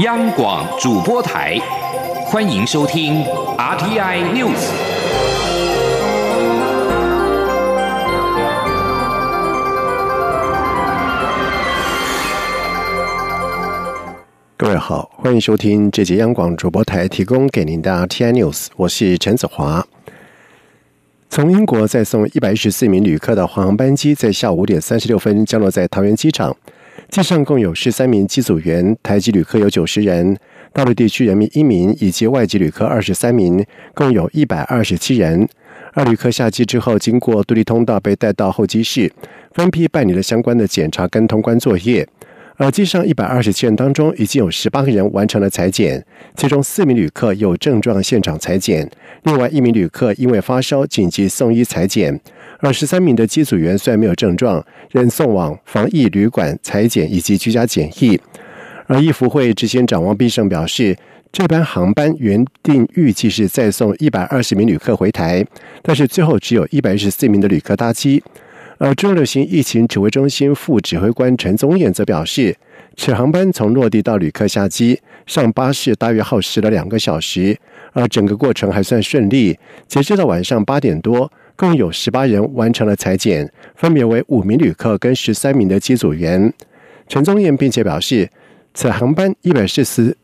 央广主播台，欢迎收听 RTI News。各位好，欢迎收听这节央广主播台提供给您的 RTI News，我是陈子华。从英国再送一百一十四名旅客的航班机，在下午五点三十六分降落在桃园机场。机上共有十三名机组员，台籍旅客有九十人，大陆地区人民一名，以及外籍旅客二十三名，共有一百二十七人。二旅客下机之后，经过独立通道被带到候机室，分批办理了相关的检查跟通关作业。而机上一百二十七人当中，已经有十八个人完成了裁剪，其中四名旅客有症状现场裁剪，另外一名旅客因为发烧紧急送医裁剪。而十三名的机组员虽然没有症状，仍送往防疫旅馆裁剪以及居家检疫。而易福会执行长王必胜表示，这班航班原定预计是再送一百二十名旅客回台，但是最后只有一百一十四名的旅客搭机。而中流行疫情指挥中心副指挥官陈宗彦则表示，此航班从落地到旅客下机上巴士大约耗时了两个小时，而整个过程还算顺利。截至到晚上八点多，共有十八人完成了裁剪，分别为五名旅客跟十三名的机组员。陈宗彦并且表示，此航班一百四十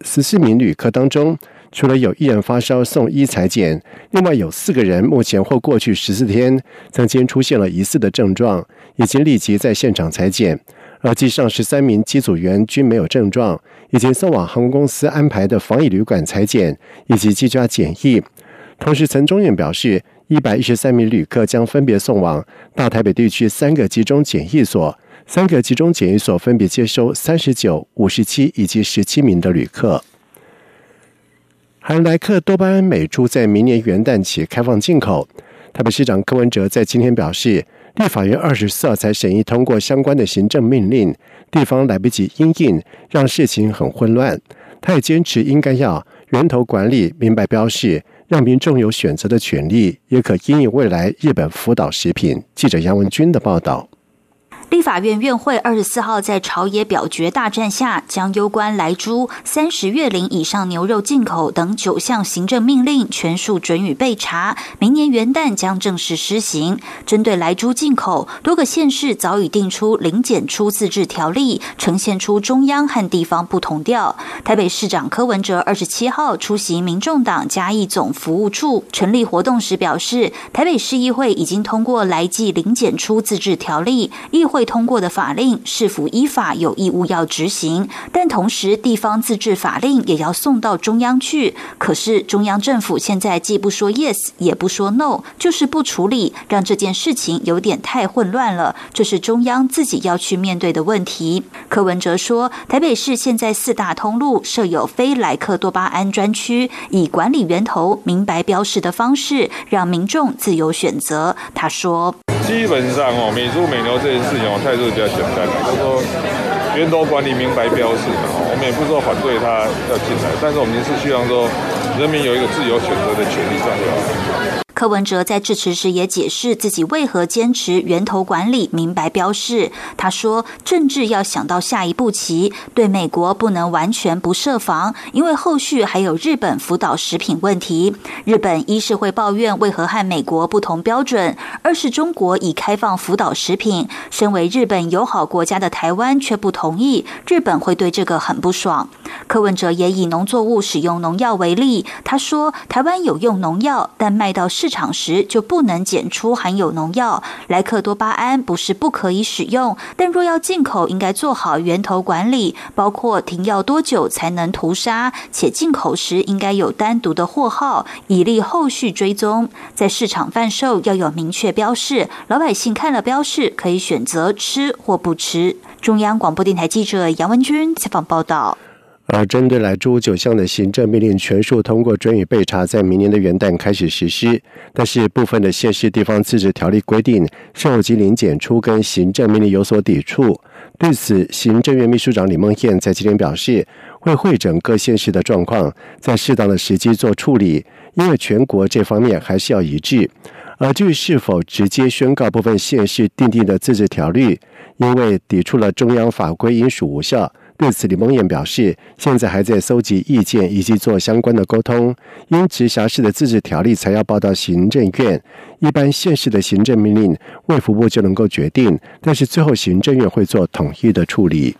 十四名旅客当中。除了有一人发烧送医裁剪，另外有四个人目前或过去十四天曾经出现了疑似的症状，已经立即在现场裁剪。而机上十三名机组员均没有症状，已经送往航空公司安排的防疫旅馆裁剪以及居家检疫。同时，陈中远表示，一百一十三名旅客将分别送往大台北地区三个集中检疫所，三个集中检疫所分别接收三十九、五十七以及十七名的旅客。含莱克多巴胺美猪在明年元旦起开放进口。台北市长柯文哲在今天表示，立法院二十四号才审议通过相关的行政命令，地方来不及应应，让事情很混乱。他也坚持应该要源头管理明白标示，让民众有选择的权利，也可因应未来日本福岛食品。记者杨文军的报道。立法院院会二十四号在朝野表决大战下，将攸关来猪、三十月龄以上牛肉进口等九项行政命令全数准予备查，明年元旦将正式施行。针对来猪进口，多个县市早已定出零检出自治条例，呈现出中央和地方不同调。台北市长柯文哲二十七号出席民众党嘉义总服务处成立活动时表示，台北市议会已经通过来记零检出自治条例，议会。会通过的法令是否依法有义务要执行，但同时地方自治法令也要送到中央去。可是中央政府现在既不说 yes，也不说 no，就是不处理，让这件事情有点太混乱了。这是中央自己要去面对的问题。柯文哲说，台北市现在四大通路设有非莱克多巴胺专区，以管理源头明白标示的方式，让民众自由选择。他说。基本上哦，美猪美牛这件事情，我态度比较简单，就是说源头管理明白标示嘛，我们也不是说反对他要进来，但是我们是希望说人民有一个自由选择的权利，这样就好。柯文哲在致辞时也解释自己为何坚持源头管理、明白标示。他说：“政治要想到下一步棋，对美国不能完全不设防，因为后续还有日本福岛食品问题。日本一是会抱怨为何和美国不同标准，二是中国已开放福岛食品，身为日本友好国家的台湾却不同意，日本会对这个很不爽。”柯文哲也以农作物使用农药为例，他说：“台湾有用农药，但卖到市。”市场时就不能检出含有农药，莱克多巴胺不是不可以使用，但若要进口，应该做好源头管理，包括停药多久才能屠杀，且进口时应该有单独的货号，以利后续追踪。在市场贩售要有明确标示，老百姓看了标示可以选择吃或不吃。中央广播电台记者杨文君采访报道。而针对来猪九项的行政命令全数通过准予备查，在明年的元旦开始实施。但是部分的县市地方自治条例规定，受及零检出跟行政命令有所抵触。对此，行政院秘书长李梦燕在今天表示，会会诊各县市的状况，在适当的时机做处理。因为全国这方面还是要一致。而至于是否直接宣告部分县市订定的自治条例，因为抵触了中央法规，应属无效。对此，李梦燕表示，现在还在搜集意见以及做相关的沟通。因直辖市的自治条例才要报到行政院，一般县市的行政命令，卫福部就能够决定，但是最后行政院会做统一的处理。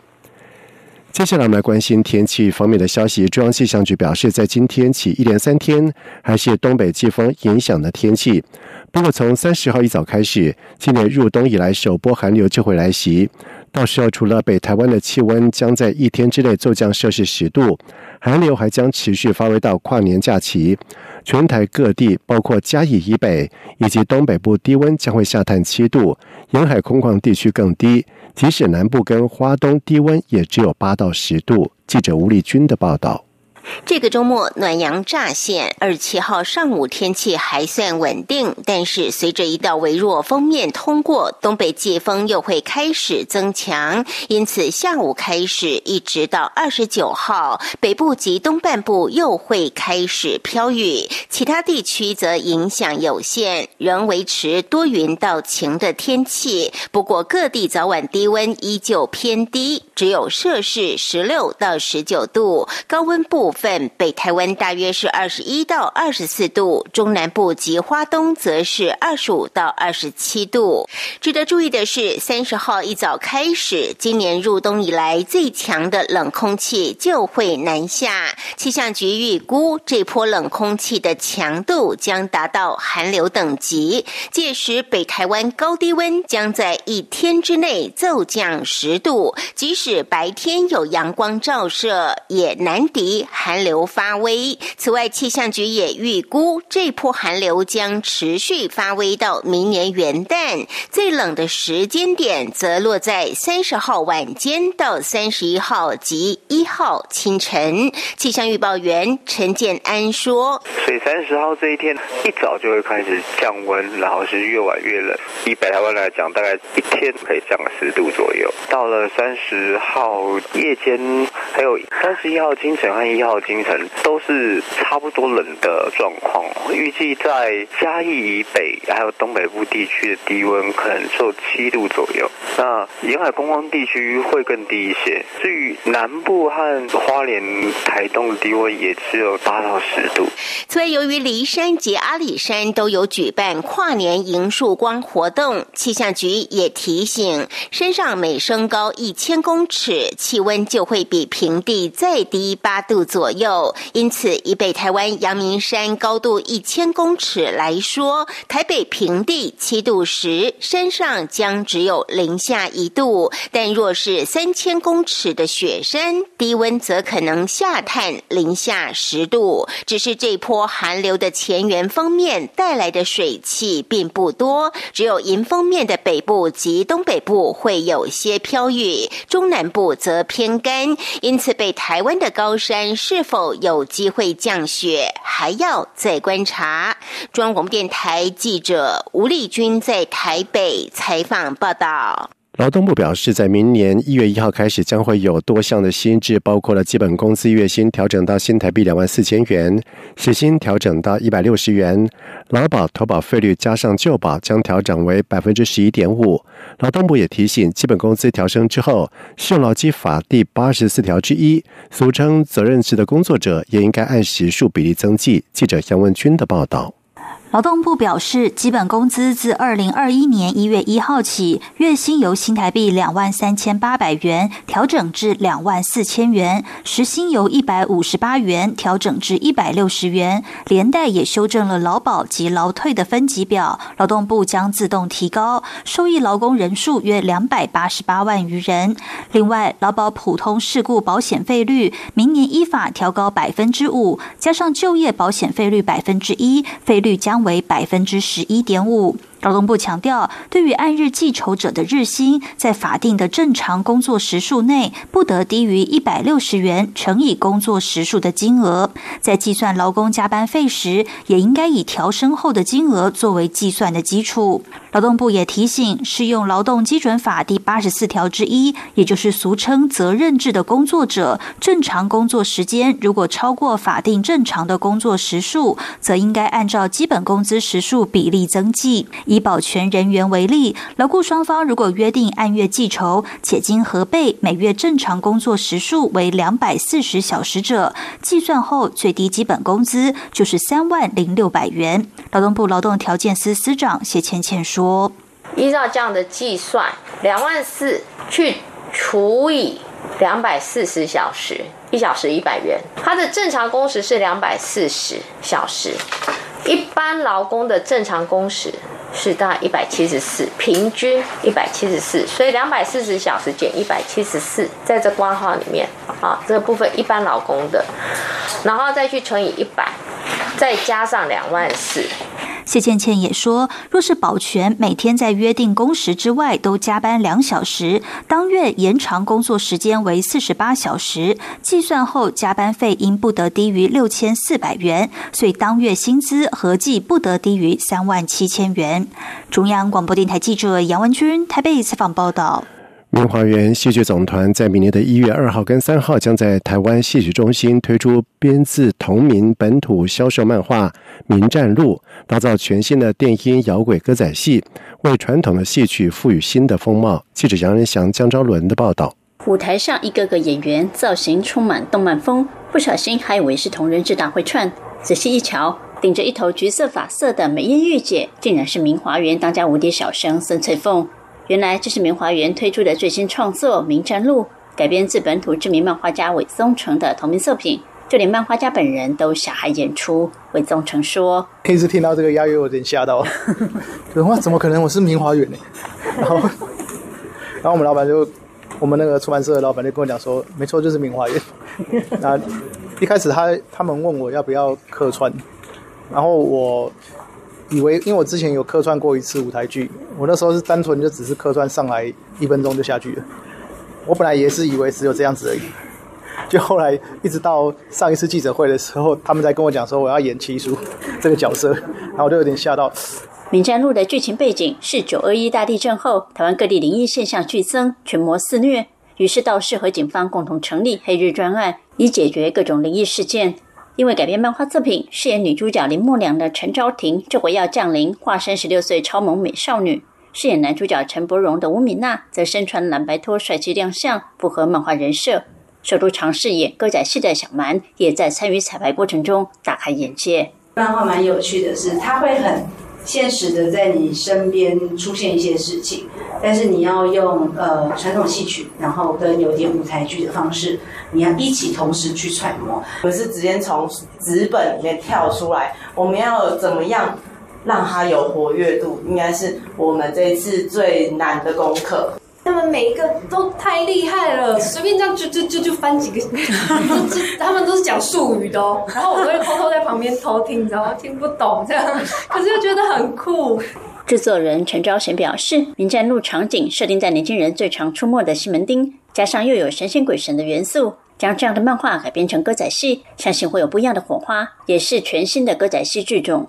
接下来我们来关心天气方面的消息。中央气象局表示，在今天起一连三天还是东北季风影响的天气。不过从三十号一早开始，今年入冬以来首波寒流就会来袭。到时候，除了北台湾的气温将在一天之内骤降摄氏十度，寒流还将持续发威到跨年假期。全台各地，包括嘉义以北以及东北部，低温将会下探七度，沿海空旷地区更低。即使南部跟花东低温也只有八到十度。记者吴立君的报道。这个周末暖阳乍现，二十七号上午天气还算稳定，但是随着一道微弱锋面通过，东北季风又会开始增强，因此下午开始一直到二十九号，北部及东半部又会开始飘雨，其他地区则影响有限，仍维持多云到晴的天气。不过各地早晚低温依旧偏低，只有摄氏十六到十九度，高温部。份北台湾大约是二十一到二十四度，中南部及花东则是二十五到二十七度。值得注意的是，三十号一早开始，今年入冬以来最强的冷空气就会南下。气象局预估，这波冷空气的强度将达到寒流等级，届时北台湾高低温将在一天之内骤降十度，即使白天有阳光照射，也难敌。寒寒流发威。此外，气象局也预估，这波寒流将持续发威到明年元旦。最冷的时间点则落在三十号晚间到三十一号及一号清晨。气象预报员陈建安说：“所以三十号这一天一早就会开始降温，然后是越晚越冷。以北台湾来讲，大概一天可以降十度左右。到了三十号夜间，还有三十一号清晨和一号。”京城都是差不多冷的状况，预计在嘉义以北还有东北部地区的低温可能受七度左右，那沿海观光地区会更低一些。至于南部和花莲、台东的低温也只有八到十度。所以，由于骊山及阿里山都有举办跨年迎曙光活动，气象局也提醒，山上每升高一千公尺，气温就会比平地再低八度左。左右，因此以北台湾阳明山高度一千公尺来说，台北平地七度时，山上将只有零下一度；但若是三千公尺的雪山，低温则可能下探零下十度。只是这波寒流的前缘方面带来的水汽并不多，只有迎风面的北部及东北部会有些飘雨，中南部则偏干。因此，北台湾的高山是。是否有机会降雪，还要再观察。中央广播电台记者吴丽君在台北采访报道。劳动部表示，在明年一月一号开始，将会有多项的新制，包括了基本工资月薪调整到新台币两万四千元，时薪调整到一百六十元，劳保投保费率加上旧保将调整为百分之十一点五。劳动部也提醒，基本工资调升之后，适用劳基法第八十四条之一，俗称责任制的工作者，也应该按时数比例增计。记者杨文军的报道。劳动部表示，基本工资自二零二一年一月一号起，月薪由新台币两万三千八百元调整至两万四千元，时薪由一百五十八元调整至一百六十元，连带也修正了劳保及劳退的分级表。劳动部将自动提高受益劳工人数约两百八十八万余人。另外，劳保普通事故保险费率明年依法调高百分之五，加上就业保险费率百分之一，费率将。为百分之十一点五。劳动部强调，对于按日计酬者的日薪，在法定的正常工作时数内，不得低于一百六十元乘以工作时数的金额。在计算劳工加班费时，也应该以调升后的金额作为计算的基础。劳动部也提醒，适用劳动基准法第八十四条之一，也就是俗称责任制的工作者，正常工作时间如果超过法定正常的工作时数，则应该按照基本工资时数比例增计。以保全人员为例，劳雇双方如果约定按月计酬，且经核备每月正常工作时数为两百四十小时者，计算后最低基本工资就是三万零六百元。劳动部劳动条件司司长谢倩倩说：“依照这样的计算，两万四去除以两百四十小时，一小时一百元。它的正常工时是两百四十小时，一般劳工的正常工时是大一百七十四，平均一百七十四，所以两百四十小时减一百七十四，在这括号里面啊，这个部分一般劳工的，然后再去乘以一百。”再加上两万四，谢倩倩也说，若是保全每天在约定工时之外都加班两小时，当月延长工作时间为四十八小时，计算后加班费应不得低于六千四百元，所以当月薪资合计不得低于三万七千元。中央广播电台记者杨文君台北采访报道。明华园戏剧总团在明年的一月二号跟三号，将在台湾戏曲中心推出编自同名本土销售漫画《名战录》，打造全新的电音摇滚歌仔戏，为传统的戏曲赋予新的风貌。记者杨仁祥、江昭伦的报道。舞台上一个个演员造型充满动漫风，不小心还以为是同人志大会串，仔细一瞧，顶着一头橘色发色的美艳御姐，竟然是明华园当家无敌小生孙翠凤。原来这是明华园推出的最新创作《名战录》，改编自本土知名漫画家韦宗成的同名作品，就连漫画家本人都下海演出。韦宗成说：“第一次听到这个押韵，有点吓到。哇，怎么可能？我是明华园呢？”然后，然后我们老板就，我们那个出版社的老板就跟我讲说：“没错，就是明华园。”那一开始他他们问我要不要客串，然后我。以为因为我之前有客串过一次舞台剧，我那时候是单纯就只是客串上来一分钟就下去了。我本来也是以为只有这样子而已，就后来一直到上一次记者会的时候，他们在跟我讲说我要演七叔 这个角色，然后我就有点吓到。《名战路》的剧情背景是九二一大地震后，台湾各地灵异现象剧增，群魔肆虐，于是道士和警方共同成立黑日专案，以解决各种灵异事件。因为改编漫画作品，饰演女主角林默娘的陈昭婷这回要降临，化身十六岁超萌美少女；饰演男主角陈柏荣的吴敏娜则身穿蓝白拖，帅气亮相，符合漫画人设。首度尝试演哥仔戏的小蛮，也在参与彩排过程中大开眼界。漫画蛮有趣的是，他会很。现实的在你身边出现一些事情，但是你要用呃传统戏曲，然后跟有点舞台剧的方式，你要一起同时去揣摩。不是直接从纸本里面跳出来，我们要怎么样让它有活跃度？应该是我们这一次最难的功课。他们每一个都太厉害了，随便这样就就就就翻几个，他们都是讲术语的哦。然后我都会偷偷在旁边偷听，你知道吗？听不懂这样，可是又觉得很酷。制作人陈昭贤表示，《名战路》场景设定在年轻人最常出没的西门町，加上又有神仙鬼神的元素，将这样的漫画改编成歌仔戏，相信会有不一样的火花，也是全新的歌仔戏剧种。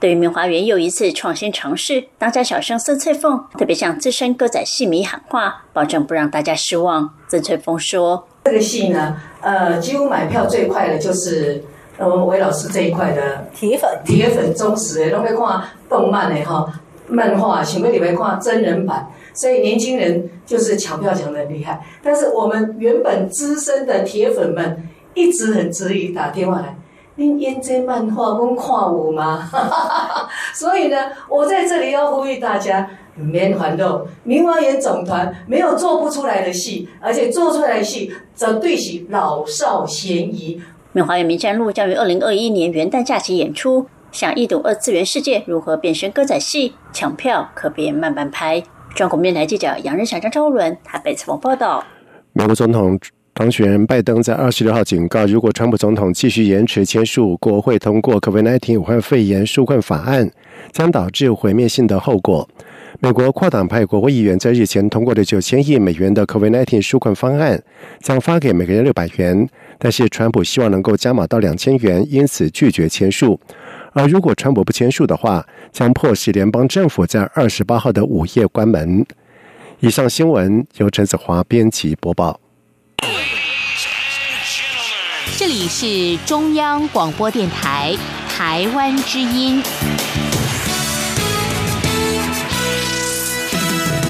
对于明华园又一次创新尝试，当家小生孙翠凤特别向资深歌仔戏迷喊话，保证不让大家失望。孙翠凤说：“这个戏呢，呃，几乎买票最快的就是我们韦老师这一块的铁粉，铁粉忠实诶，都会看动漫的哈，漫画，想要你们看真人版，所以年轻人就是抢票抢的厉害。但是我们原本资深的铁粉们一直很质疑，打电话来。”您演这漫画，我看我吗？所以呢，我在这里要呼吁大家，免烦恼。明华园总团没有做不出来的戏，而且做出来的戏则对是老少咸宜。明华园名战录将于二零二一年元旦假期演出，想一睹二次元世界如何变身歌仔戏，抢票可别慢慢拍。中国面台记者杨仁祥、张超伦台北采访报道。美国总统。当选人拜登在二十六号警告，如果川普总统继续延迟签署国会通过 COVID-19 武汉肺炎纾困法案，将导致毁灭性的后果。美国跨党派国会议员在日前通过的九千亿美元的 COVID-19 纾困方案，将发给每个人六百元，但是川普希望能够加码到两千元，因此拒绝签署。而如果川普不签署的话，将迫使联邦政府在二十八号的午夜关门。以上新闻由陈子华编辑播报。这里是中央广播电台台湾之音。